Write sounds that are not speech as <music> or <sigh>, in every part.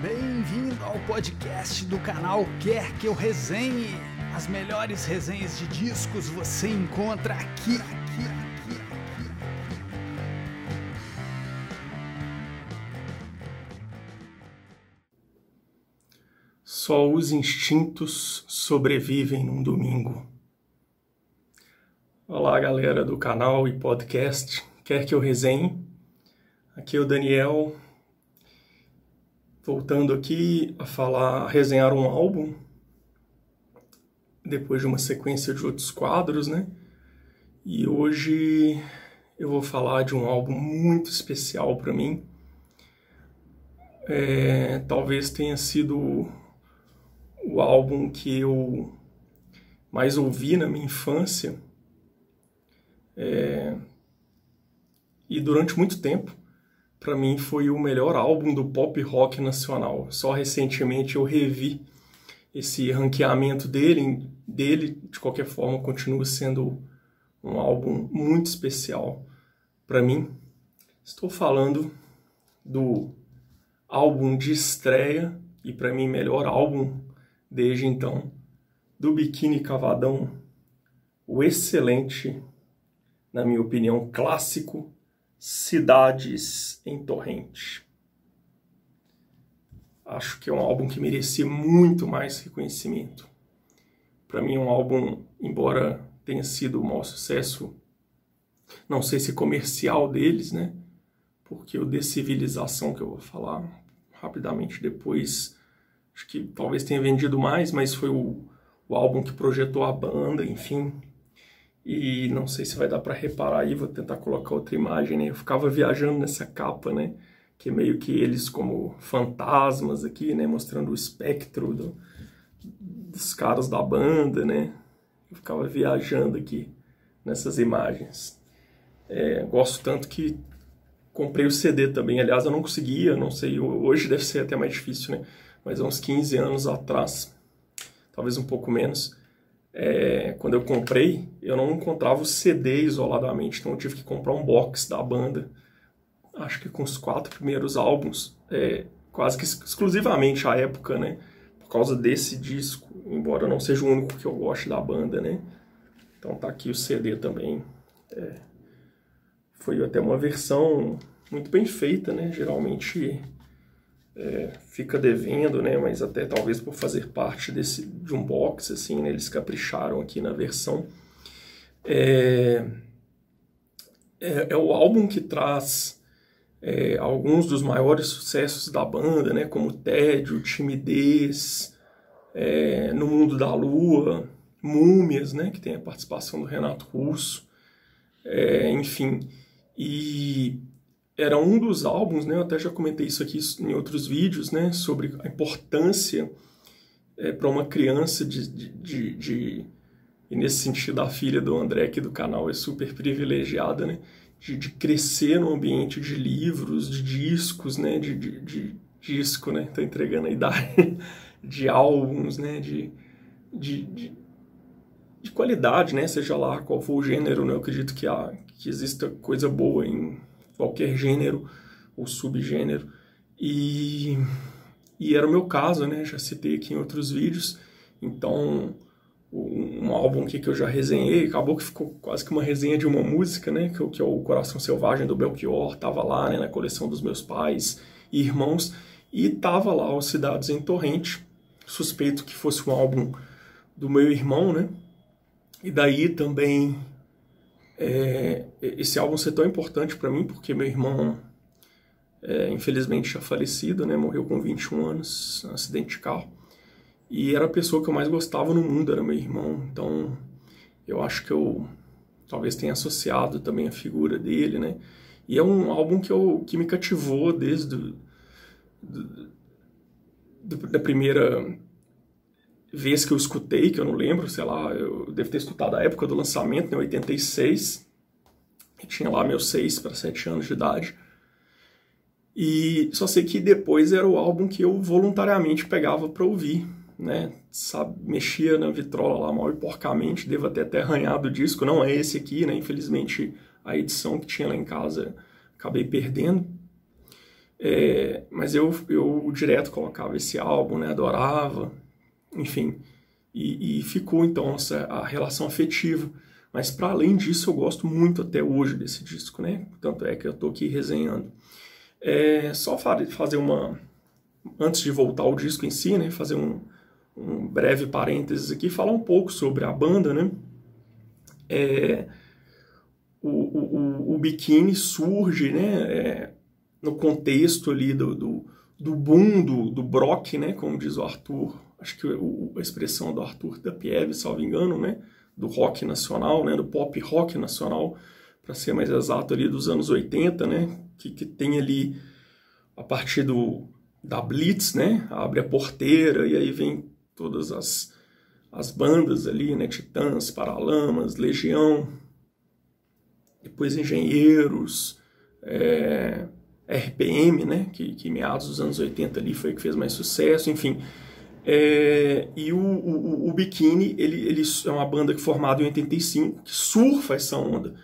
Bem-vindo ao podcast do canal Quer Que Eu Resenhe. As melhores resenhas de discos você encontra aqui, aqui, aqui, aqui. Só os instintos sobrevivem num domingo. Olá, galera do canal e podcast Quer Que Eu Resenhe. Aqui é o Daniel, voltando aqui a falar, a resenhar um álbum, depois de uma sequência de outros quadros, né? E hoje eu vou falar de um álbum muito especial para mim. É, talvez tenha sido o álbum que eu mais ouvi na minha infância. É, e durante muito tempo para mim foi o melhor álbum do pop rock nacional. Só recentemente eu revi esse ranqueamento dele, dele de qualquer forma continua sendo um álbum muito especial para mim. Estou falando do álbum de estreia e para mim melhor álbum desde então do Biquíni Cavadão, o excelente, na minha opinião, clássico Cidades em Torrente. Acho que é um álbum que merecia muito mais reconhecimento. Para mim, é um álbum, embora tenha sido o maior sucesso, não sei se comercial deles, né? Porque o Decivilização, que eu vou falar rapidamente depois, acho que talvez tenha vendido mais, mas foi o, o álbum que projetou a banda, enfim, e não sei se vai dar para reparar aí, vou tentar colocar outra imagem, né? Eu ficava viajando nessa capa, né? Que é meio que eles como fantasmas aqui, né? Mostrando o espectro do, dos caras da banda, né? Eu ficava viajando aqui nessas imagens. É, gosto tanto que comprei o CD também. Aliás, eu não conseguia, não sei, hoje deve ser até mais difícil, né? Mas há uns 15 anos atrás, talvez um pouco menos, é, quando eu comprei, eu não encontrava o CD isoladamente, então eu tive que comprar um box da banda. Acho que com os quatro primeiros álbuns, é, quase que exclusivamente à época, né? Por causa desse disco, embora não seja o único que eu gosto da banda, né? Então tá aqui o CD também. É, foi até uma versão muito bem feita, né? Geralmente é, fica devendo, né? Mas até talvez por fazer parte desse de um box, assim, né? Eles capricharam aqui na versão. É, é, é o álbum que traz é, alguns dos maiores sucessos da banda, né? Como Tédio, Timidez, é, No Mundo da Lua, Múmias, né? Que tem a participação do Renato Russo, é, enfim. E era um dos álbuns, né? Eu até já comentei isso aqui em outros vídeos, né? Sobre a importância é, para uma criança de, de, de, de, E nesse sentido, a filha do André aqui do canal é super privilegiada, né? De, de crescer no ambiente de livros, de discos, né? De, de, disco, né? Tô entregando <laughs> a idade. de álbuns, né? De, de, de, de qualidade, né? Seja lá qual for o gênero, né? Eu acredito que, há, que exista coisa boa em qualquer gênero ou subgênero. E, e era o meu caso, né? Já citei aqui em outros vídeos. Então, um álbum que eu já resenhei, acabou que ficou quase que uma resenha de uma música, né? Que, que é o Coração Selvagem do Belchior, tava lá, né? Na coleção dos meus pais e irmãos. E tava lá o Cidades em Torrente. Suspeito que fosse um álbum do meu irmão, né? E daí também é, esse álbum ser tão importante para mim, porque meu irmão, é, infelizmente, já falecido, né? Morreu com 21 anos, um acidente de carro. E era a pessoa que eu mais gostava no mundo, era meu irmão. Então, eu acho que eu talvez tenha associado também a figura dele, né? E é um álbum que, eu, que me cativou desde do, do, do, da primeira vez que eu escutei, que eu não lembro, sei lá, eu devo ter escutado a época do lançamento, em 86. Eu tinha lá meus 6 para 7 anos de idade. E só sei que depois era o álbum que eu voluntariamente pegava para ouvir, né? Sabe, mexia na vitrola lá mal e porcamente, devo até ter arranhado o disco, não é esse aqui, né? Infelizmente a edição que tinha lá em casa acabei perdendo. É, mas eu, eu direto colocava esse álbum, né? Adorava, enfim. E, e ficou então essa, a relação afetiva. Mas para além disso, eu gosto muito até hoje desse disco, né? Tanto é que eu estou aqui resenhando. É, só fazer uma. Antes de voltar ao disco em si, né? Fazer um, um breve parênteses aqui, falar um pouco sobre a banda, né? É, o, o, o Biquíni surge, né? É, no contexto ali do, do, do boom do, do Brock, né? Como diz o Arthur, acho que o, a expressão do Arthur da Pieve, salvo engano, né? Do rock nacional, né? Do pop rock nacional, para ser mais exato ali dos anos 80, né? Que, que tem ali a partir do da Blitz, né? Abre a porteira e aí vem todas as, as bandas ali, né? Titãs, Paralamas, Legião, depois Engenheiros, é, RPM, né? Que, que meados dos anos 80 ali foi que fez mais sucesso, enfim. É, e o, o, o Bikini, ele, ele é uma banda que formada em 85, que surfa essa onda,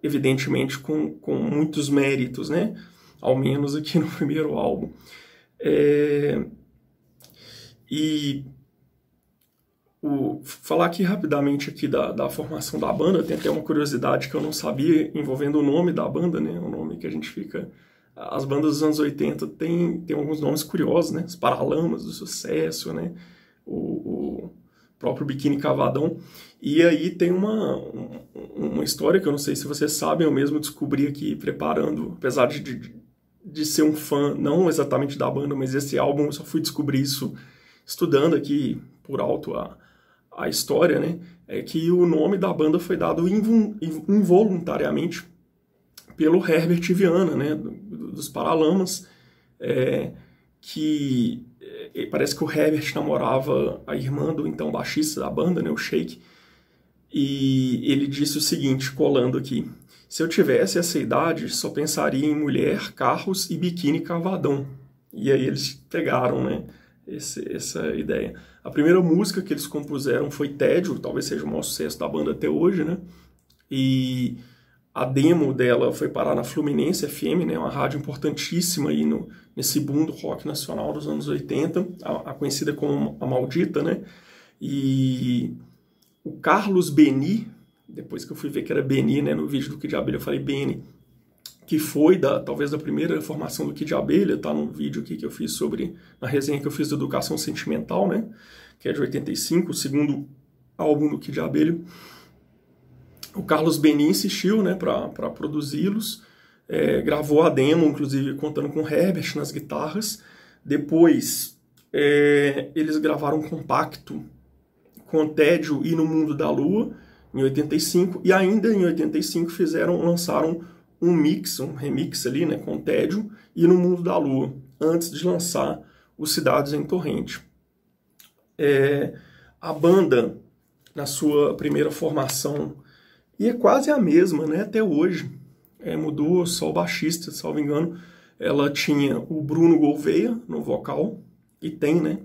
evidentemente com, com muitos méritos, né? Ao menos aqui no <laughs> primeiro álbum. É, e o, falar aqui rapidamente aqui da, da formação da banda, tem até uma curiosidade que eu não sabia envolvendo o nome da banda, né? O nome que a gente fica... As bandas dos anos 80 tem, tem alguns nomes curiosos, né? Os Paralamas do Sucesso, né? O, o próprio Biquíni Cavadão. E aí tem uma, uma história que eu não sei se vocês sabem, eu mesmo descobri aqui preparando, apesar de, de, de ser um fã, não exatamente da banda, mas esse álbum, eu só fui descobrir isso estudando aqui por alto a, a história, né, é que o nome da banda foi dado involuntariamente pelo Herbert Viana, né, dos Paralamas, é, que é, parece que o Herbert namorava a irmã do então baixista da banda, né, o Shake, e ele disse o seguinte, colando aqui, se eu tivesse essa idade, só pensaria em mulher, carros e biquíni cavadão. E aí eles pegaram, né, esse, essa ideia. A primeira música que eles compuseram foi Tédio, talvez seja o maior sucesso da banda até hoje, né? E a demo dela foi parar na Fluminense FM, né? Uma rádio importantíssima aí no, nesse boom do rock nacional dos anos 80, a, a conhecida como a Maldita, né? E o Carlos Beni, depois que eu fui ver que era Beni, né? No vídeo do Que Diabo eu falei Beni, que foi da talvez da primeira formação do Kid Abelha, tá no vídeo aqui que eu fiz sobre na resenha que eu fiz da Educação Sentimental, né, que é de 85, o segundo álbum do Kid Abelha. O Carlos Benin insistiu, né, para produzi-los, é, gravou a demo, inclusive contando com Herbert nas guitarras. Depois é, eles gravaram um compacto com Tédio e No Mundo da Lua em 85 e ainda em 85 fizeram lançaram um mix, um remix ali, né, com Tédio e No Mundo da Lua, antes de lançar os Cidades em Torrente. É, a banda, na sua primeira formação, e é quase a mesma, né, até hoje, é, mudou só o baixista, salvo engano, ela tinha o Bruno Gouveia no vocal, e tem, né,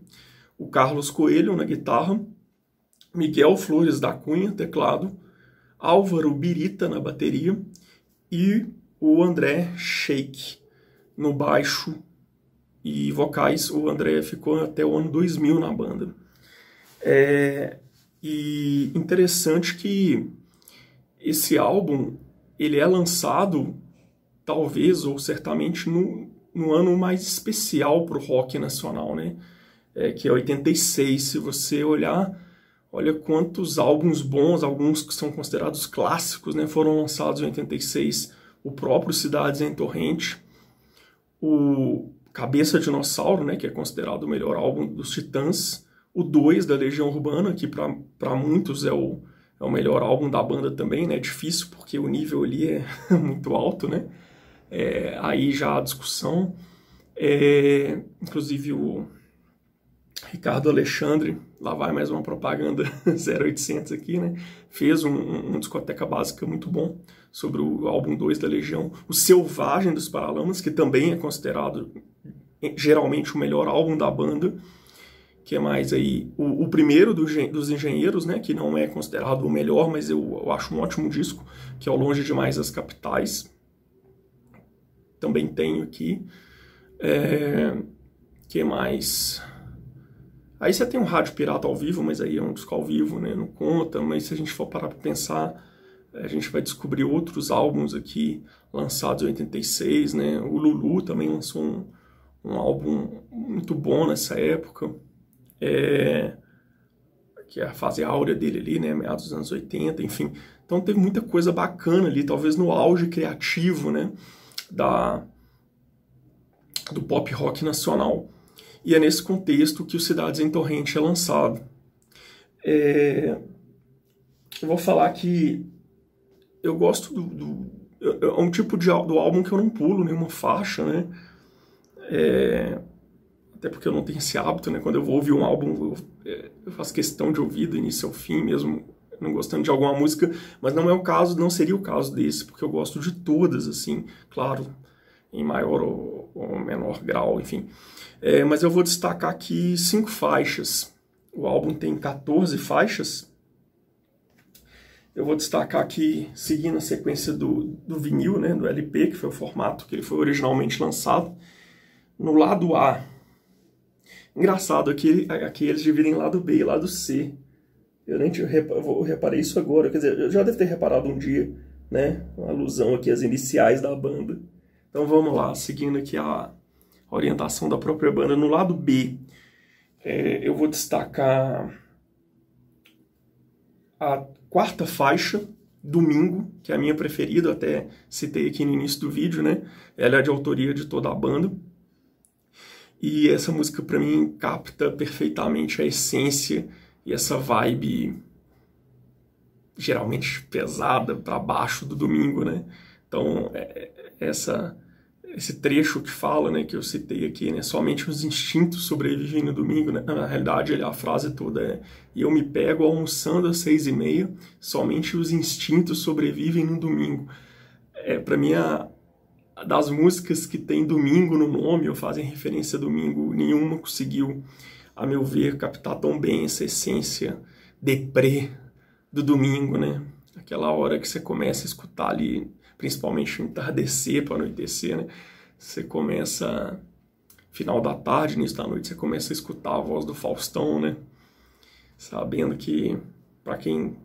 o Carlos Coelho na guitarra, Miguel Flores da Cunha, teclado, Álvaro Birita na bateria e o André Sheik no baixo e vocais. O André ficou até o ano 2000 na banda. É, e interessante que esse álbum ele é lançado talvez ou certamente no, no ano mais especial para o rock nacional, né? É, que é 86. Se você olhar Olha quantos álbuns bons, alguns que são considerados clássicos, né, foram lançados em 86. O próprio Cidades em Torrente, o Cabeça Dinossauro, né, que é considerado o melhor álbum dos Titãs, o 2 da Legião Urbana, que para muitos é o, é o melhor álbum da banda também, né, difícil porque o nível ali é <laughs> muito alto, né, é, aí já a discussão, é, inclusive o Ricardo Alexandre, lá vai mais uma propaganda <laughs> 0800 aqui, né? Fez um, um, discoteca básica muito bom sobre o álbum 2 da Legião. O Selvagem dos Paralamas, que também é considerado geralmente o melhor álbum da banda, que é mais aí o, o primeiro do, dos Engenheiros, né? Que não é considerado o melhor, mas eu, eu acho um ótimo disco, que é o Longe Demais das Capitais. Também tenho aqui. É, que mais? Aí você tem um rádio pirata ao vivo, mas aí é um disco ao vivo, né? Não conta, mas se a gente for parar para pensar, a gente vai descobrir outros álbuns aqui lançados em 86, né? O Lulu também lançou um, um álbum muito bom nessa época, é, que é a fase áurea dele ali, né? Meados dos anos 80, enfim. Então teve muita coisa bacana ali, talvez no auge criativo, né? Da, do pop rock nacional. E é nesse contexto que o Cidades em Torrente é lançado. É, eu vou falar que eu gosto do, do é um tipo de do álbum que eu não pulo nenhuma faixa, né? É, até porque eu não tenho esse hábito, né? Quando eu vou ouvir um álbum, eu, é, eu faço questão de ouvir do início ao fim, mesmo não gostando de alguma música, mas não é o caso, não seria o caso desse, porque eu gosto de todas, assim, claro, em maior ou, ou menor grau, enfim. É, mas eu vou destacar aqui cinco faixas. O álbum tem 14 faixas. Eu vou destacar aqui, seguindo a sequência do, do vinil, né, do LP, que foi o formato que ele foi originalmente lançado. No lado A, engraçado, aqui, aqui eles dividem lado B e lado C. Eu nem eu reparei isso agora, quer dizer, eu já deve ter reparado um dia, né? Uma alusão aqui às iniciais da banda. Então vamos lá, seguindo aqui a orientação da própria banda. No lado B, é, eu vou destacar a quarta faixa, Domingo, que é a minha preferida, até citei aqui no início do vídeo, né? Ela é de autoria de toda a banda. E essa música para mim capta perfeitamente a essência e essa vibe geralmente pesada para baixo do domingo, né? Então, é, é, essa esse trecho que fala, né, que eu citei aqui, né, somente os instintos sobrevivem no domingo, né? Na realidade, a frase toda é: e eu me pego almoçando às seis e meia, somente os instintos sobrevivem no domingo. É para mim a, das músicas que tem domingo no nome ou fazem referência a domingo, nenhuma conseguiu, a meu ver, captar tão bem essa essência deprê do domingo, né? Aquela hora que você começa a escutar ali, principalmente o entardecer para anoitecer, né? Você começa, final da tarde, início da noite, você começa a escutar a voz do Faustão, né? Sabendo que, para quem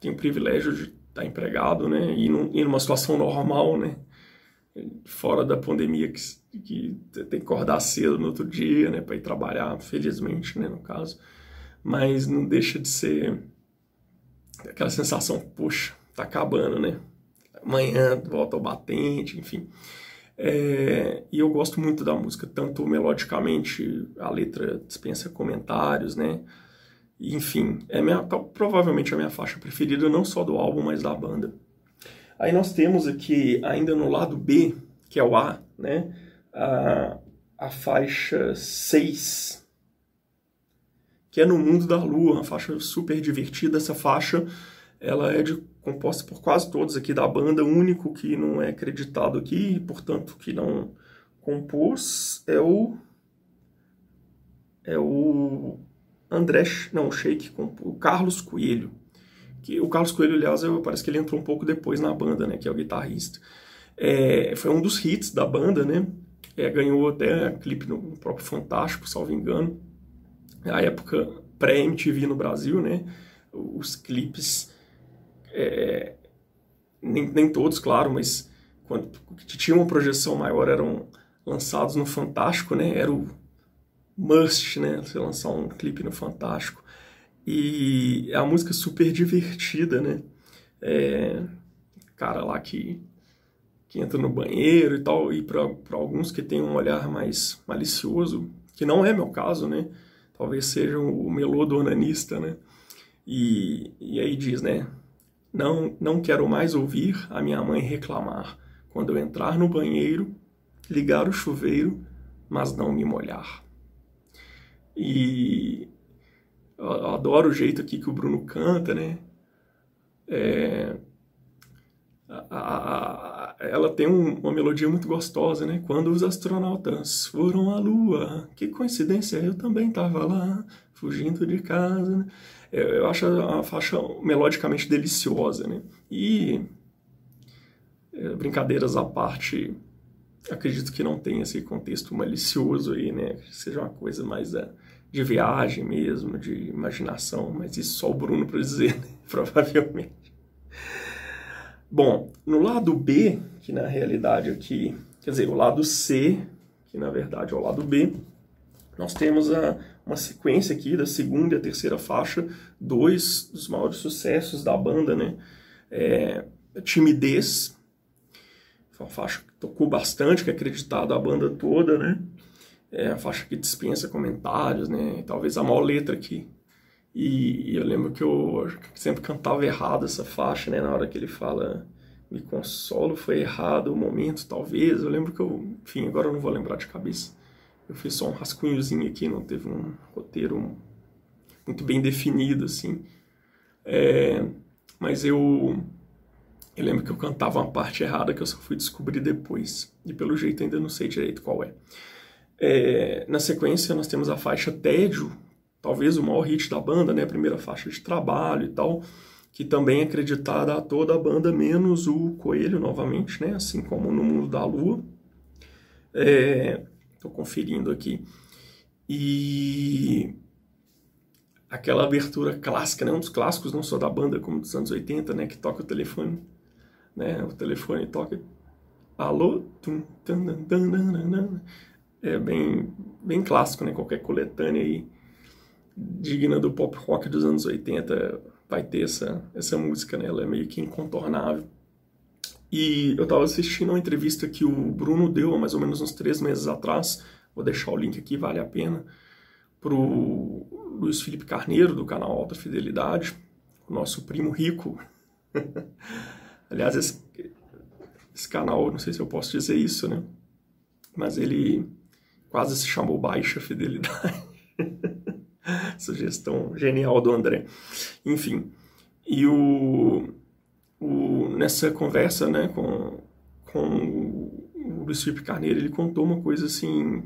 tem o privilégio de estar tá empregado, né? E, num, e numa situação normal, né? Fora da pandemia que, que tem que acordar cedo no outro dia, né, para ir trabalhar, felizmente, né, no caso, mas não deixa de ser aquela sensação, poxa, tá acabando, né, amanhã volta ao batente, enfim. É, e eu gosto muito da música, tanto melodicamente, a letra dispensa comentários, né, enfim, é minha, provavelmente a minha faixa preferida, não só do álbum, mas da banda. Aí nós temos aqui, ainda no lado B, que é o A, né, a, a faixa 6, que é No Mundo da Lua, uma faixa super divertida. Essa faixa ela é de, composta por quase todos aqui da banda, o único que não é acreditado aqui, portanto, que não compôs é o é o André, não, o Sheik, o Carlos Coelho que o Carlos Coelho, aliás, parece que ele entrou um pouco depois na banda, né, que é o guitarrista. É, foi um dos hits da banda, né, é, ganhou até clipe no próprio Fantástico, salvo engano, na época pré-MTV no Brasil, né, os clipes, é, nem, nem todos, claro, mas quando tinha uma projeção maior eram lançados no Fantástico, né, era o must, né, você lançar um clipe no Fantástico. E é uma música super divertida, né? É, cara lá que, que entra no banheiro e tal, e para alguns que têm um olhar mais malicioso, que não é meu caso, né? Talvez seja o melô do onanista, né? E, e aí diz, né? Não, não quero mais ouvir a minha mãe reclamar quando eu entrar no banheiro, ligar o chuveiro, mas não me molhar. E eu adoro o jeito aqui que o Bruno canta, né? É, a, a, a, ela tem um, uma melodia muito gostosa, né? Quando os astronautas foram à Lua, que coincidência, eu também estava lá, fugindo de casa. Né? Eu, eu acho a faixa melodicamente deliciosa, né? E, é, brincadeiras à parte, acredito que não tenha esse contexto malicioso aí, né? Seja uma coisa mais uh, de viagem mesmo, de imaginação, mas isso só o Bruno para dizer, né? <laughs> provavelmente. Bom, no lado B, que na realidade aqui, quer dizer, o lado C, que na verdade é o lado B, nós temos a, uma sequência aqui da segunda e a terceira faixa, dois dos maiores sucessos da banda, né? É, Timidez, uma faixa que tocou bastante, que é acreditada a banda toda, né? É a faixa que dispensa comentários, né? Talvez a maior letra aqui. E, e eu lembro que eu sempre cantava errado essa faixa, né? Na hora que ele fala me consolo, foi errado o momento, talvez. Eu lembro que eu, enfim, agora eu não vou lembrar de cabeça. Eu fiz só um rascunhozinho aqui, não teve um roteiro muito bem definido, assim. É, mas eu, eu lembro que eu cantava uma parte errada que eu só fui descobrir depois. E pelo jeito ainda não sei direito qual é. É na sequência, nós temos a faixa Tédio, talvez o maior hit da banda, né? A primeira faixa de trabalho e tal que também é acreditada a toda a banda, menos o Coelho, novamente, né? assim como no Mundo da Lua. Estou é, conferindo aqui. E aquela abertura clássica, né? um dos clássicos, não só da banda, como dos anos 80, né? que toca o telefone. Né? O telefone toca. Alô? Tum, tum, tum, é bem, bem clássico, né? qualquer coletânea aí digna do pop rock dos anos 80 vai ter essa, essa música, né? Ela é meio que incontornável. E eu estava assistindo uma entrevista que o Bruno deu há mais ou menos uns três meses atrás, vou deixar o link aqui, vale a pena, pro Luiz Felipe Carneiro, do canal Alta Fidelidade, o nosso primo rico. <laughs> Aliás, esse, esse canal, não sei se eu posso dizer isso, né? Mas ele quase se chamou Baixa Fidelidade. <laughs> Sugestão genial do André. Enfim, e o, o, nessa conversa né, com, com o Luiz Felipe Carneiro, ele contou uma coisa assim,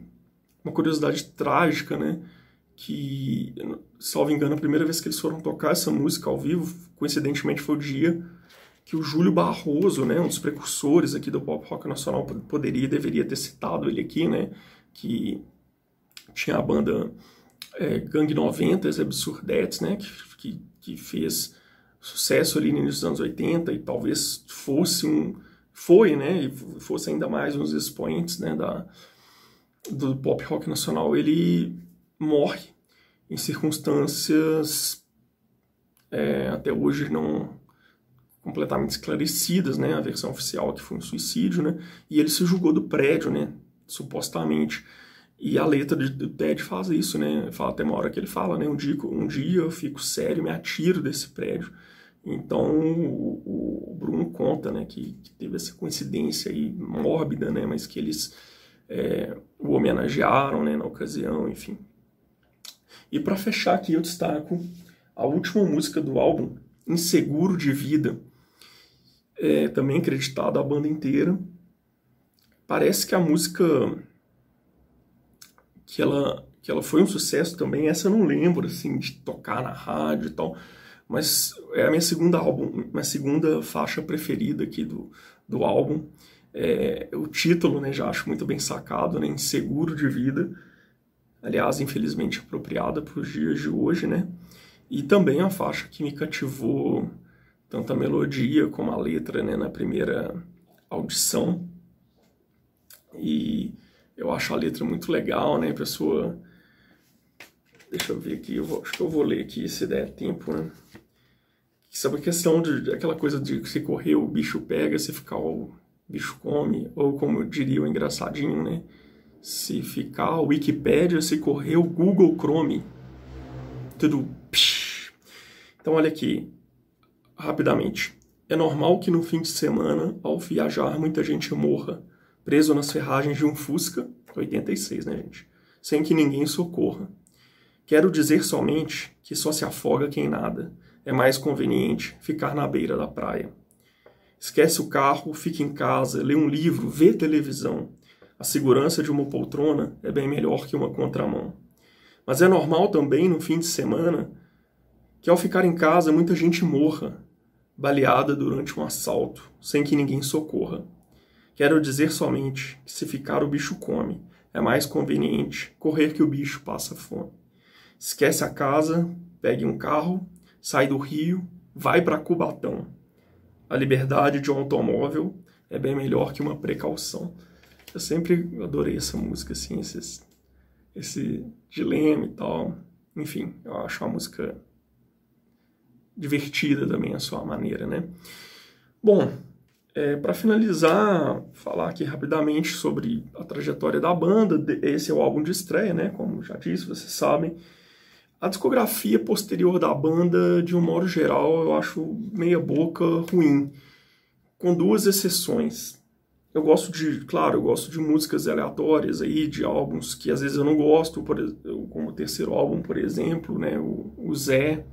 uma curiosidade trágica, né? Que, salvo engano, a primeira vez que eles foram tocar essa música ao vivo, coincidentemente foi o dia que o Júlio Barroso, né, um dos precursores aqui do pop rock nacional, poderia e deveria ter citado ele aqui, né, que tinha a banda é, Gang 90, as Absurdettes, né, que, que, que, fez sucesso ali no início dos anos 80 e talvez fosse um, foi, né, e fosse ainda mais um dos expoentes, né, da, do pop rock nacional, ele morre em circunstâncias é, até hoje não completamente esclarecidas, né, a versão oficial que foi um suicídio, né, e ele se julgou do prédio, né, supostamente, e a letra do Ted faz isso, né? Fala até uma hora que ele fala, né? Um dia, um dia eu fico sério, me atiro desse prédio. Então o, o Bruno conta, né? Que, que, teve essa coincidência aí mórbida, né? Mas que eles é, o homenagearam, né? Na ocasião, enfim. E para fechar aqui eu destaco a última música do álbum, Inseguro de Vida, é, também acreditada a banda inteira. Parece que a música que ela, que ela foi um sucesso também. Essa eu não lembro, assim, de tocar na rádio e tal. Mas é a minha segunda álbum, minha segunda faixa preferida aqui do, do álbum. É, o título, né, já acho muito bem sacado, né, Inseguro de Vida. Aliás, infelizmente apropriada para os dias de hoje, né? E também a faixa que me cativou tanto a melodia como a letra, né, na primeira audição. E eu acho a letra muito legal, né? Pessoa. Deixa eu ver aqui, eu vou, acho que eu vou ler aqui se der tempo, né? Sabe a questão de aquela coisa de se correr o bicho pega, se ficar o bicho come, ou como diria o engraçadinho, né? Se ficar o Wikipedia, se correr o Google Chrome. Tudo. Então, olha aqui, rapidamente. É normal que no fim de semana, ao viajar, muita gente morra preso nas ferragens de um Fusca, 86, né, gente? Sem que ninguém socorra. Quero dizer somente que só se afoga quem nada. É mais conveniente ficar na beira da praia. Esquece o carro, fica em casa, lê um livro, vê televisão. A segurança de uma poltrona é bem melhor que uma contramão. Mas é normal também, no fim de semana, que ao ficar em casa muita gente morra, baleada durante um assalto, sem que ninguém socorra Quero dizer somente que se ficar o bicho come, é mais conveniente correr que o bicho passa fome. Esquece a casa, pegue um carro, sai do Rio, vai para Cubatão. A liberdade de um automóvel é bem melhor que uma precaução. Eu sempre adorei essa música, assim, esses, esse dilema e tal. Enfim, eu acho uma música divertida também a sua maneira, né? Bom, é, para finalizar, falar aqui rapidamente sobre a trajetória da banda. Esse é o álbum de estreia, né? Como já disse, vocês sabem. A discografia posterior da banda, de um modo geral, eu acho meia boca ruim, com duas exceções. Eu gosto de, claro, eu gosto de músicas aleatórias aí, de álbuns que às vezes eu não gosto, por, como o terceiro álbum, por exemplo, né? O, o Zé,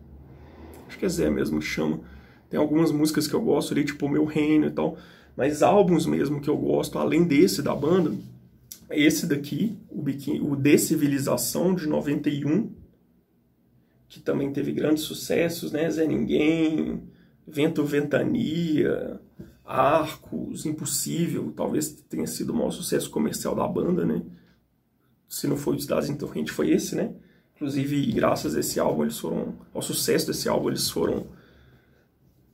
acho que é Zé mesmo que chama tem algumas músicas que eu gosto ali, tipo Meu Reino e tal. Mas álbuns mesmo que eu gosto, além desse da banda, esse daqui, o, Biquíni, o Decivilização de 91, que também teve grandes sucessos, né? Zé Ninguém, Vento Ventania, Arcos, Impossível, talvez tenha sido o maior sucesso comercial da banda, né? Se não foi o Cidades em Torrente, foi esse, né? Inclusive, graças a esse álbum, eles foram, ao sucesso desse álbum, eles foram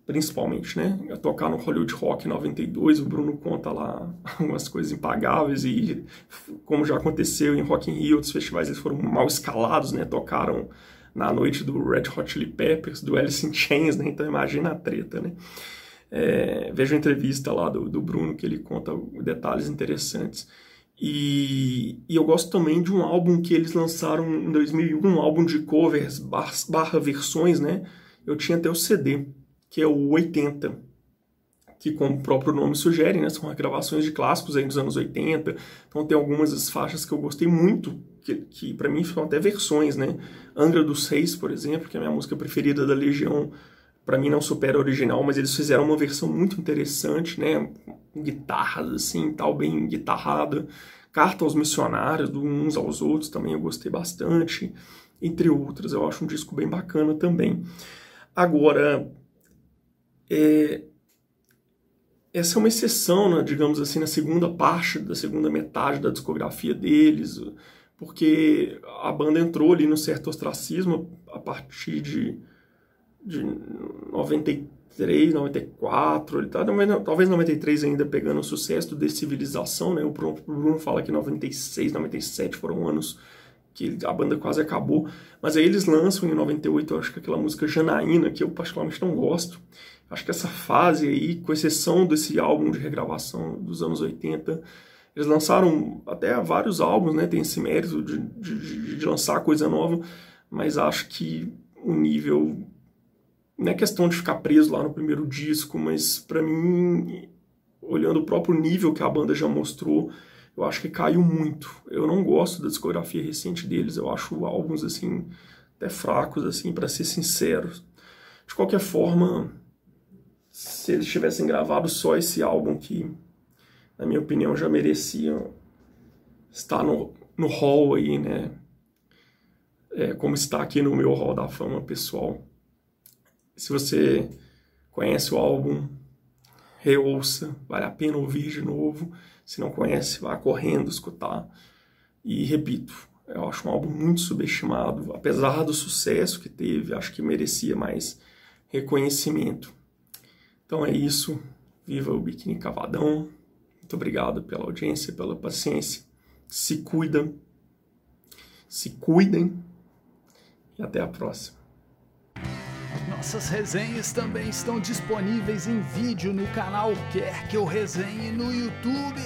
principalmente, né? A tocar no Hollywood Rock 92, o Bruno conta lá <laughs> algumas coisas impagáveis e como já aconteceu em Rock in Rio, outros festivais eles foram mal escalados, né? Tocaram na noite do Red Hot Chili Peppers, do Alice in Chains, né? Então imagina a treta, né? É, veja a entrevista lá do, do Bruno que ele conta detalhes interessantes. E, e, eu gosto também de um álbum que eles lançaram em 2001, um álbum de covers barra versões, né? Eu tinha até o CD, que é o 80, que como o próprio nome sugere, né, são regravações de clássicos aí dos anos 80. Então tem algumas das faixas que eu gostei muito, que, que para mim são até versões, né? Angra dos Reis, por exemplo, que é a minha música preferida da Legião, para mim não supera a original, mas eles fizeram uma versão muito interessante, né? Guitarras assim, tal bem guitarrada. Carta aos missionários, do uns aos outros, também eu gostei bastante, entre outras. Eu acho um disco bem bacana também. Agora, é, essa é uma exceção, né, digamos assim, na segunda parte, da segunda metade da discografia deles, porque a banda entrou ali no certo ostracismo a partir de, de 93, 94, ele tá, talvez 93 ainda pegando o sucesso de civilização, né? O Bruno fala que 96, 97 foram anos que a banda quase acabou, mas aí eles lançam em 98, eu acho que aquela música Janaína, que eu particularmente não gosto, Acho que essa fase aí, com exceção desse álbum de regravação dos anos 80, eles lançaram até vários álbuns, né? Tem esse mérito de, de, de lançar coisa nova, mas acho que o nível não é questão de ficar preso lá no primeiro disco, mas para mim, olhando o próprio nível que a banda já mostrou, eu acho que caiu muito. Eu não gosto da discografia recente deles, eu acho álbuns assim até fracos assim, para ser sincero. De qualquer forma, se eles tivessem gravado só esse álbum que, na minha opinião, já merecia estar no, no hall aí, né? É, como está aqui no meu hall da fama pessoal. Se você conhece o álbum, reouça, vale a pena ouvir de novo. Se não conhece, vá correndo escutar. E repito, eu acho um álbum muito subestimado, apesar do sucesso que teve, acho que merecia mais reconhecimento. Então é isso. Viva o Biquíni Cavadão. Muito obrigado pela audiência, pela paciência. Se cuidam. Se cuidem. E até a próxima. Nossas resenhas também estão disponíveis em vídeo no canal Quer Que Eu Resenhe no YouTube.